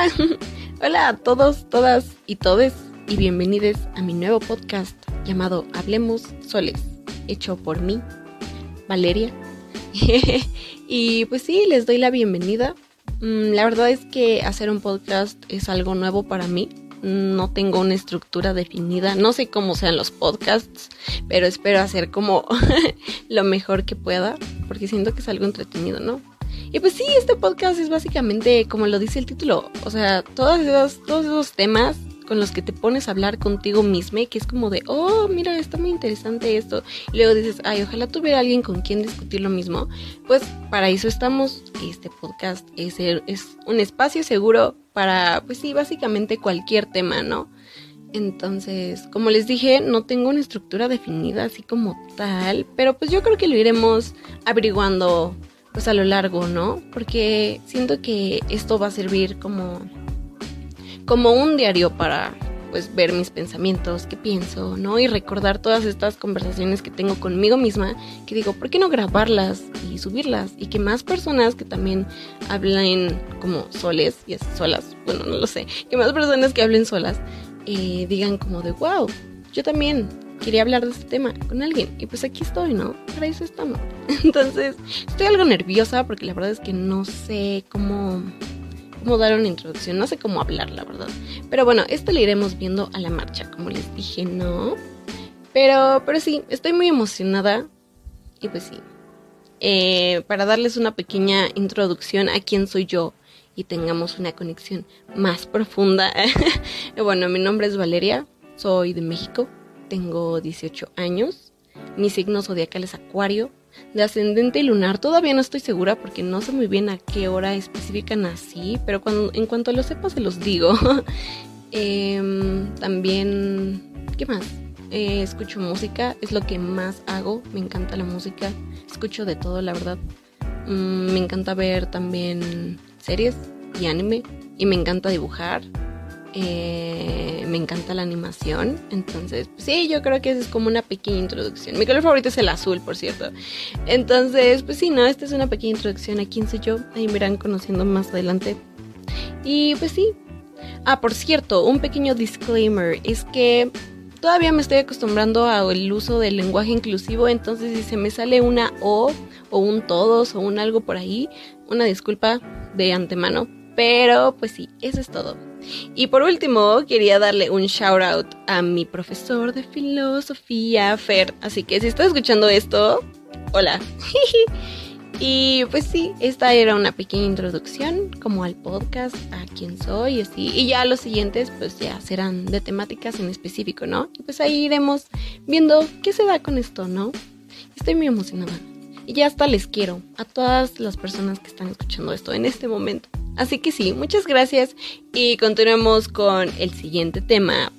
Hola a todos, todas y todes y bienvenidos a mi nuevo podcast llamado Hablemos Soles, hecho por mí, Valeria. y pues sí, les doy la bienvenida. Mm, la verdad es que hacer un podcast es algo nuevo para mí. No tengo una estructura definida. No sé cómo sean los podcasts, pero espero hacer como lo mejor que pueda, porque siento que es algo entretenido, ¿no? Y pues sí, este podcast es básicamente como lo dice el título, o sea, todos esos, temas con los que te pones a hablar contigo mismo, que es como de, oh, mira, está muy interesante esto. Y luego dices, ay, ojalá tuviera alguien con quien discutir lo mismo. Pues para eso estamos. Este podcast es, es un espacio seguro para, pues sí, básicamente cualquier tema, ¿no? Entonces, como les dije, no tengo una estructura definida así como tal, pero pues yo creo que lo iremos averiguando pues a lo largo, ¿no? Porque siento que esto va a servir como como un diario para pues ver mis pensamientos, qué pienso, ¿no? Y recordar todas estas conversaciones que tengo conmigo misma, que digo, ¿por qué no grabarlas y subirlas? Y que más personas que también hablen como soles y solas, bueno, no lo sé, que más personas que hablen solas eh, digan como de, wow, yo también quería hablar de este tema con alguien. Y pues aquí estoy, ¿no? Para eso estamos. Entonces, estoy algo nerviosa porque la verdad es que no sé cómo, cómo dar una introducción, no sé cómo hablar, la verdad. Pero bueno, esto lo iremos viendo a la marcha, como les dije, ¿no? Pero, pero sí, estoy muy emocionada. Y pues sí. Eh, para darles una pequeña introducción a quién soy yo y tengamos una conexión más profunda. bueno, mi nombre es Valeria, soy de México, tengo 18 años, mi signo zodiacal es Acuario, de ascendente lunar todavía no estoy segura porque no sé muy bien a qué hora específica nací, pero cuando, en cuanto lo sepa se los digo. Em, también, ¿qué más? Eh, escucho música, es lo que más hago, me encanta la música, escucho de todo, la verdad. Mm, me encanta ver también series y anime y me encanta dibujar. Eh, me encanta la animación. Entonces, sí, yo creo que es como una pequeña introducción. Mi color favorito es el azul, por cierto. Entonces, pues sí, no, esta es una pequeña introducción a quién soy yo. Ahí me irán conociendo más adelante. Y pues sí. Ah, por cierto, un pequeño disclaimer. Es que todavía me estoy acostumbrando al uso del lenguaje inclusivo. Entonces, si se me sale una O o un todos o un algo por ahí, una disculpa de antemano. Pero pues sí, eso es todo. Y por último, quería darle un shout out a mi profesor de filosofía, Fer. Así que si estás escuchando esto, hola. y pues sí, esta era una pequeña introducción como al podcast, a quién soy y así. Y ya los siguientes pues ya serán de temáticas en específico, ¿no? Y pues ahí iremos viendo qué se da con esto, ¿no? Estoy muy emocionada. Y ya hasta les quiero a todas las personas que están escuchando esto en este momento. Así que sí, muchas gracias y continuemos con el siguiente tema.